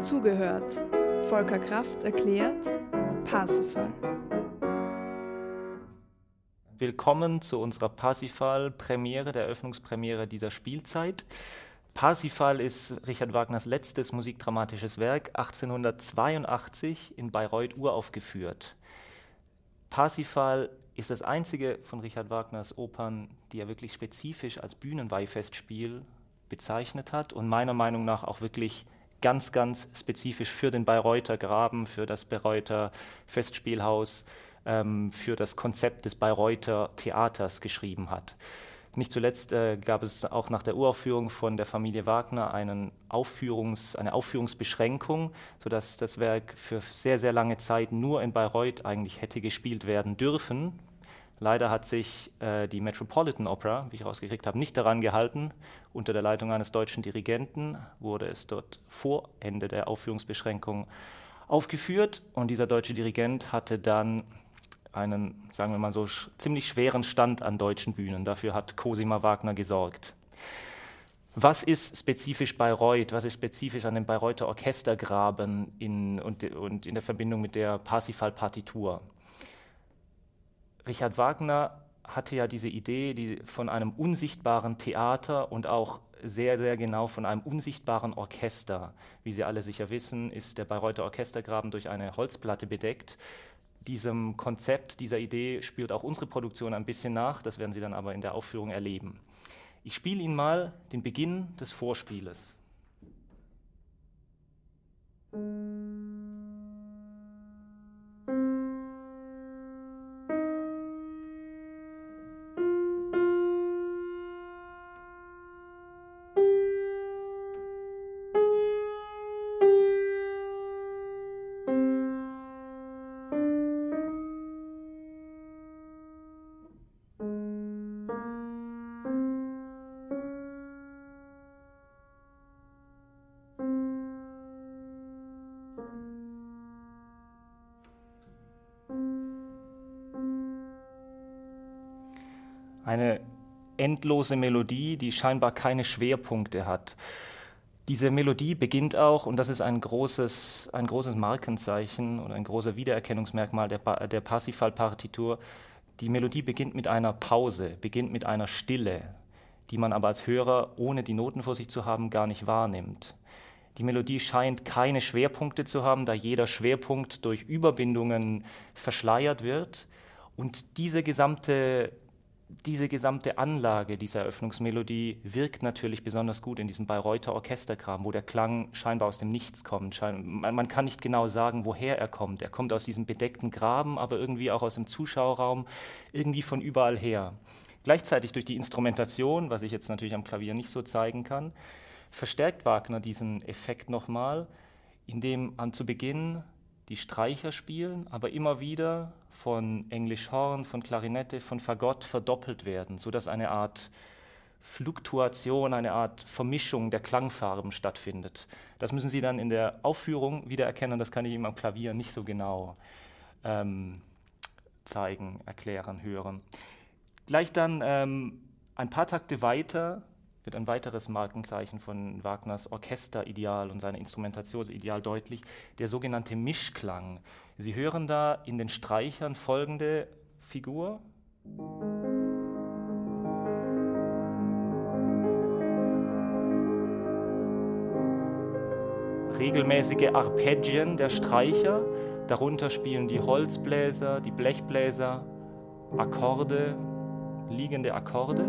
Zugehört. Volker Kraft erklärt Parsifal. Willkommen zu unserer Parsifal-Premiere, der Eröffnungspremiere dieser Spielzeit. Parsifal ist Richard Wagners letztes musikdramatisches Werk, 1882 in Bayreuth uraufgeführt. Parsifal ist das einzige von Richard Wagners Opern, die er wirklich spezifisch als Bühnenweihfestspiel bezeichnet hat und meiner Meinung nach auch wirklich ganz, ganz spezifisch für den Bayreuther Graben, für das Bayreuther Festspielhaus, ähm, für das Konzept des Bayreuther Theaters geschrieben hat. Nicht zuletzt äh, gab es auch nach der Uraufführung von der Familie Wagner einen Aufführungs-, eine Aufführungsbeschränkung, sodass das Werk für sehr, sehr lange Zeit nur in Bayreuth eigentlich hätte gespielt werden dürfen. Leider hat sich äh, die Metropolitan Opera, wie ich rausgekriegt habe, nicht daran gehalten. Unter der Leitung eines deutschen Dirigenten wurde es dort vor Ende der Aufführungsbeschränkung aufgeführt und dieser deutsche Dirigent hatte dann einen, sagen wir mal so, sch ziemlich schweren Stand an deutschen Bühnen. Dafür hat Cosima Wagner gesorgt. Was ist spezifisch Bayreuth? Was ist spezifisch an dem Bayreuther Orchestergraben in, und, und in der Verbindung mit der Parsifal-Partitur? Richard Wagner hatte ja diese Idee die von einem unsichtbaren Theater und auch sehr, sehr genau von einem unsichtbaren Orchester. Wie Sie alle sicher wissen, ist der Bayreuther Orchestergraben durch eine Holzplatte bedeckt. Diesem Konzept, dieser Idee spürt auch unsere Produktion ein bisschen nach, das werden Sie dann aber in der Aufführung erleben. Ich spiele Ihnen mal den Beginn des Vorspieles. Endlose Melodie, die scheinbar keine Schwerpunkte hat. Diese Melodie beginnt auch, und das ist ein großes, ein großes Markenzeichen oder ein großer Wiedererkennungsmerkmal der, der Parsifal-Partitur, die Melodie beginnt mit einer Pause, beginnt mit einer Stille, die man aber als Hörer, ohne die Noten vor sich zu haben, gar nicht wahrnimmt. Die Melodie scheint keine Schwerpunkte zu haben, da jeder Schwerpunkt durch Überbindungen verschleiert wird. Und diese gesamte diese gesamte Anlage dieser Eröffnungsmelodie wirkt natürlich besonders gut in diesem Bayreuther Orchesterkram, wo der Klang scheinbar aus dem Nichts kommt. Man, kann nicht genau sagen, woher er kommt. Er kommt aus diesem bedeckten Graben, aber irgendwie auch aus dem Zuschauerraum, irgendwie von überall her. Gleichzeitig durch die Instrumentation, was ich jetzt natürlich am Klavier nicht so zeigen kann, verstärkt Wagner diesen Effekt nochmal, indem an zu Beginn die Streicher spielen, aber immer wieder von Englisch Horn, von Klarinette, von Fagott verdoppelt werden, sodass eine Art Fluktuation, eine Art Vermischung der Klangfarben stattfindet. Das müssen Sie dann in der Aufführung wieder erkennen, das kann ich Ihnen am Klavier nicht so genau ähm, zeigen, erklären, hören. Gleich dann ähm, ein paar Takte weiter wird ein weiteres Markenzeichen von Wagners Orchesterideal und seiner Instrumentationsideal deutlich, der sogenannte Mischklang. Sie hören da in den Streichern folgende Figur. Regelmäßige Arpeggien der Streicher, darunter spielen die Holzbläser, die Blechbläser, Akkorde, liegende Akkorde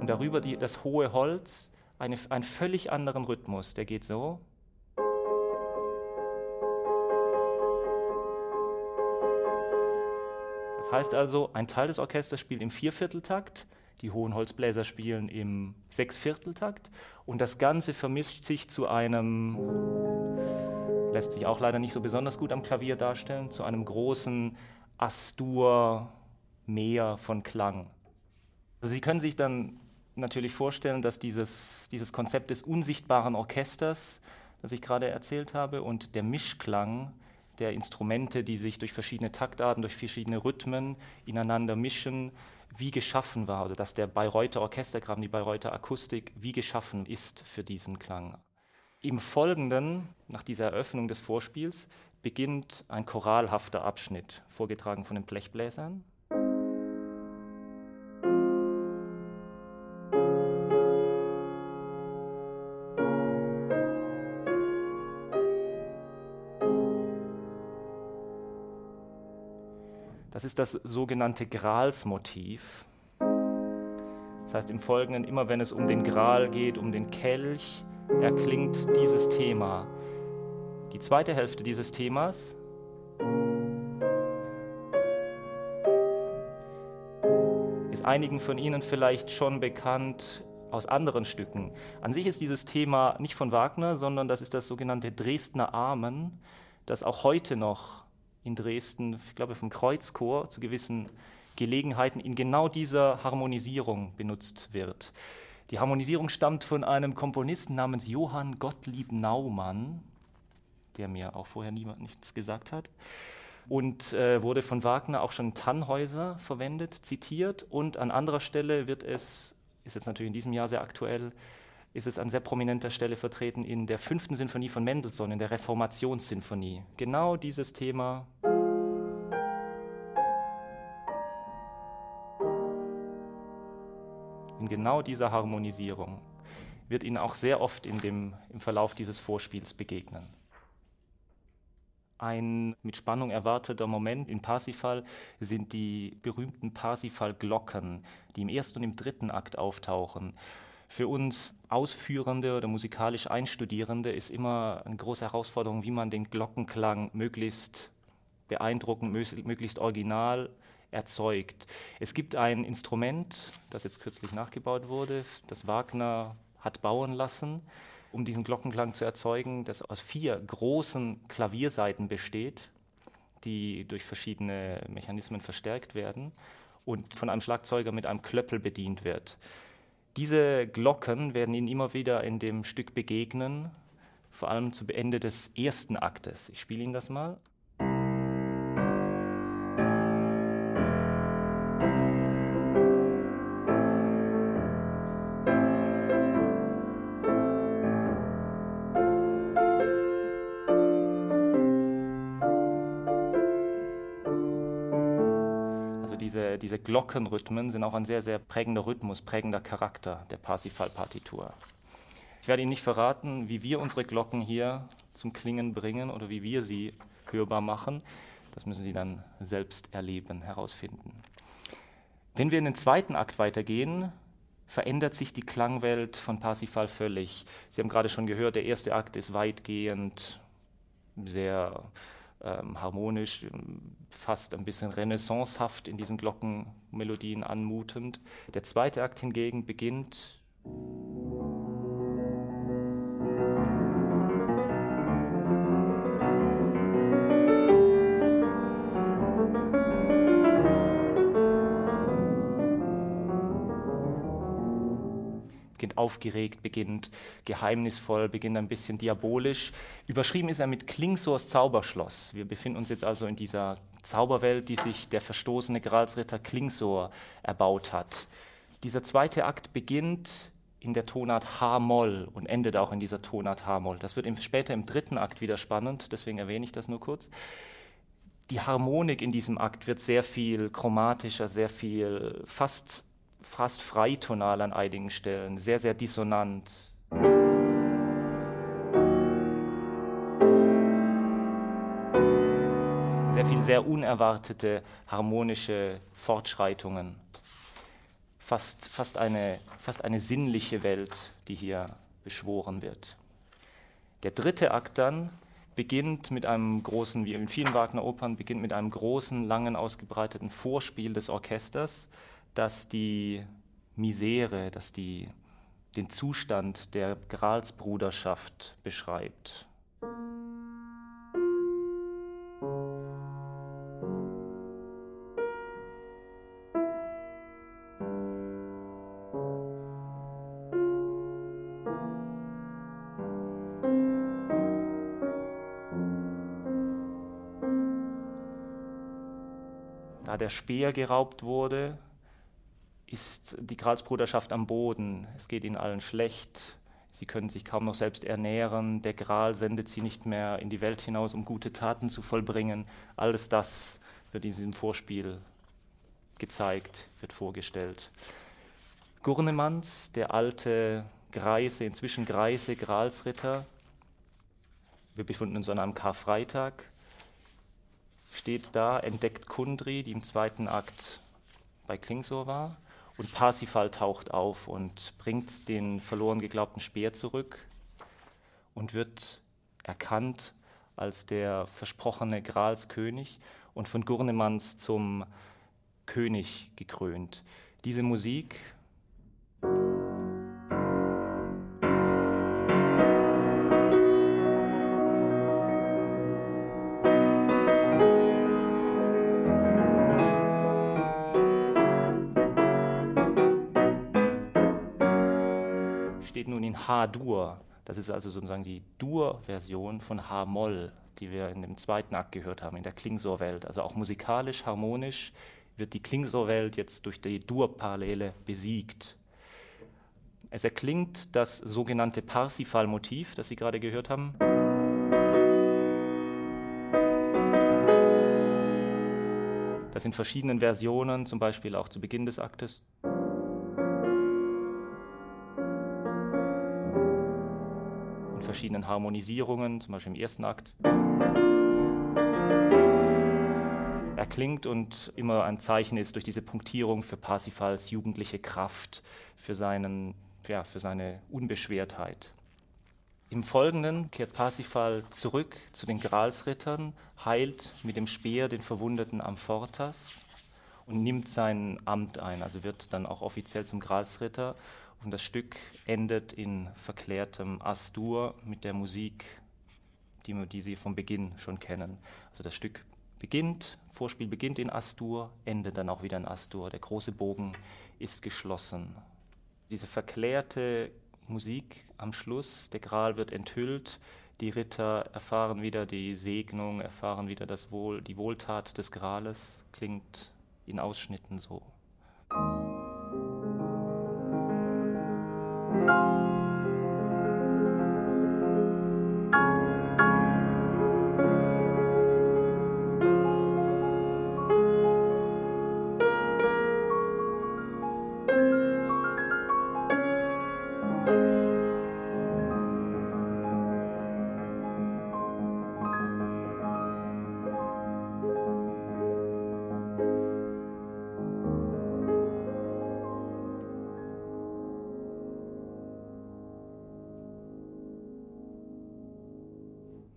und darüber die, das hohe Holz eine, einen völlig anderen Rhythmus. Der geht so. Das heißt also, ein Teil des Orchesters spielt im Viervierteltakt, die hohen Holzbläser spielen im Sechsvierteltakt und das Ganze vermischt sich zu einem, lässt sich auch leider nicht so besonders gut am Klavier darstellen, zu einem großen Astur-Meer von Klang. Also Sie können sich dann natürlich vorstellen, dass dieses, dieses Konzept des unsichtbaren Orchesters, das ich gerade erzählt habe, und der Mischklang der Instrumente, die sich durch verschiedene Taktarten, durch verschiedene Rhythmen ineinander mischen, wie geschaffen war, oder dass der Bayreuther Orchestergraben, die Bayreuther Akustik, wie geschaffen ist für diesen Klang. Im Folgenden, nach dieser Eröffnung des Vorspiels, beginnt ein choralhafter Abschnitt, vorgetragen von den Blechbläsern. Das ist das sogenannte Gralsmotiv. Das heißt im Folgenden, immer wenn es um den Gral geht, um den Kelch, erklingt dieses Thema. Die zweite Hälfte dieses Themas ist einigen von Ihnen vielleicht schon bekannt aus anderen Stücken. An sich ist dieses Thema nicht von Wagner, sondern das ist das sogenannte Dresdner Amen, das auch heute noch in Dresden, ich glaube vom Kreuzchor, zu gewissen Gelegenheiten in genau dieser Harmonisierung benutzt wird. Die Harmonisierung stammt von einem Komponisten namens Johann Gottlieb Naumann, der mir auch vorher niemand nichts gesagt hat, und äh, wurde von Wagner auch schon Tannhäuser verwendet, zitiert. Und an anderer Stelle wird es, ist jetzt natürlich in diesem Jahr sehr aktuell, ist es an sehr prominenter Stelle vertreten in der fünften Sinfonie von Mendelssohn, in der Reformationssinfonie. Genau dieses Thema. In genau dieser Harmonisierung wird Ihnen auch sehr oft in dem, im Verlauf dieses Vorspiels begegnen. Ein mit Spannung erwarteter Moment in Parsifal sind die berühmten Parsifal-Glocken, die im ersten und im dritten Akt auftauchen. Für uns Ausführende oder musikalisch Einstudierende ist immer eine große Herausforderung, wie man den Glockenklang möglichst beeindruckend, möglichst original erzeugt. Es gibt ein Instrument, das jetzt kürzlich nachgebaut wurde, das Wagner hat bauen lassen, um diesen Glockenklang zu erzeugen, das aus vier großen Klavierseiten besteht, die durch verschiedene Mechanismen verstärkt werden und von einem Schlagzeuger mit einem Klöppel bedient wird. Diese Glocken werden Ihnen immer wieder in dem Stück begegnen, vor allem zu Ende des ersten Aktes. Ich spiele Ihnen das mal. Diese Glockenrhythmen sind auch ein sehr, sehr prägender Rhythmus, prägender Charakter der Parsifal-Partitur. Ich werde Ihnen nicht verraten, wie wir unsere Glocken hier zum Klingen bringen oder wie wir sie hörbar machen. Das müssen Sie dann selbst erleben, herausfinden. Wenn wir in den zweiten Akt weitergehen, verändert sich die Klangwelt von Parsifal völlig. Sie haben gerade schon gehört, der erste Akt ist weitgehend sehr ähm, harmonisch, fast ein bisschen renaissancehaft in diesen Glockenmelodien anmutend. Der zweite Akt hingegen beginnt beginnt aufgeregt, beginnt geheimnisvoll, beginnt ein bisschen diabolisch. Überschrieben ist er mit Klingsors Zauberschloss. Wir befinden uns jetzt also in dieser Zauberwelt, die sich der verstoßene Gralsritter Klingsor erbaut hat. Dieser zweite Akt beginnt in der Tonart H-Moll und endet auch in dieser Tonart H-Moll. Das wird später im dritten Akt wieder spannend, deswegen erwähne ich das nur kurz. Die Harmonik in diesem Akt wird sehr viel chromatischer, sehr viel fast fast freitonal an einigen Stellen, sehr, sehr dissonant. Sehr viel sehr unerwartete harmonische Fortschreitungen. Fast, fast, eine, fast eine sinnliche Welt, die hier beschworen wird. Der dritte Akt dann beginnt mit einem großen, wie in vielen Wagner-Opern, beginnt mit einem großen, langen, ausgebreiteten Vorspiel des Orchesters, dass die Misere, dass die den Zustand der Gralsbruderschaft beschreibt. Da der Speer geraubt wurde, ist die Gralsbruderschaft am Boden. Es geht ihnen allen schlecht. Sie können sich kaum noch selbst ernähren. Der Gral sendet sie nicht mehr in die Welt hinaus, um gute Taten zu vollbringen. Alles das wird in diesem Vorspiel gezeigt, wird vorgestellt. Gurnemanns, der alte Greise, inzwischen Greise Gralsritter, wir befinden uns an einem Karfreitag, steht da, entdeckt Kundri, die im zweiten Akt bei Klingsor war, und Parsifal taucht auf und bringt den verloren geglaubten Speer zurück und wird erkannt als der versprochene Gralskönig und von Gurnemanns zum König gekrönt. Diese Musik steht nun in H-Dur. Das ist also sozusagen die Dur-Version von H-Moll, die wir in dem zweiten Akt gehört haben, in der Klingsor-Welt. Also auch musikalisch, harmonisch wird die Klingsor-Welt jetzt durch die Dur-Parallele besiegt. Es erklingt das sogenannte Parsifal-Motiv, das Sie gerade gehört haben. Das in verschiedenen Versionen, zum Beispiel auch zu Beginn des Aktes. Verschiedenen Harmonisierungen, zum Beispiel im ersten Akt. Er klingt und immer ein Zeichen ist durch diese Punktierung für Parsifals jugendliche Kraft, für, seinen, ja, für seine Unbeschwertheit. Im Folgenden kehrt Parsifal zurück zu den Gralsrittern, heilt mit dem Speer den verwundeten Amfortas und nimmt sein Amt ein, also wird dann auch offiziell zum Gralsritter und das Stück endet in verklärtem Astur mit der Musik, die, die Sie vom Beginn schon kennen. Also das Stück beginnt, Vorspiel beginnt in Astur, endet dann auch wieder in Astur. Der große Bogen ist geschlossen. Diese verklärte Musik am Schluss, der Gral wird enthüllt, die Ritter erfahren wieder die Segnung, erfahren wieder das Wohl, die Wohltat des Grales, klingt in Ausschnitten so.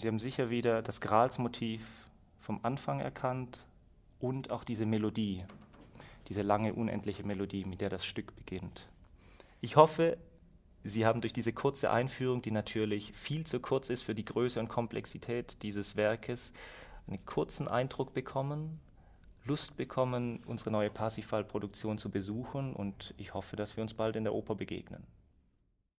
Sie haben sicher wieder das Gralsmotiv vom Anfang erkannt und auch diese Melodie, diese lange, unendliche Melodie, mit der das Stück beginnt. Ich hoffe, Sie haben durch diese kurze Einführung, die natürlich viel zu kurz ist für die Größe und Komplexität dieses Werkes, einen kurzen Eindruck bekommen, Lust bekommen, unsere neue Parsifal-Produktion zu besuchen und ich hoffe, dass wir uns bald in der Oper begegnen.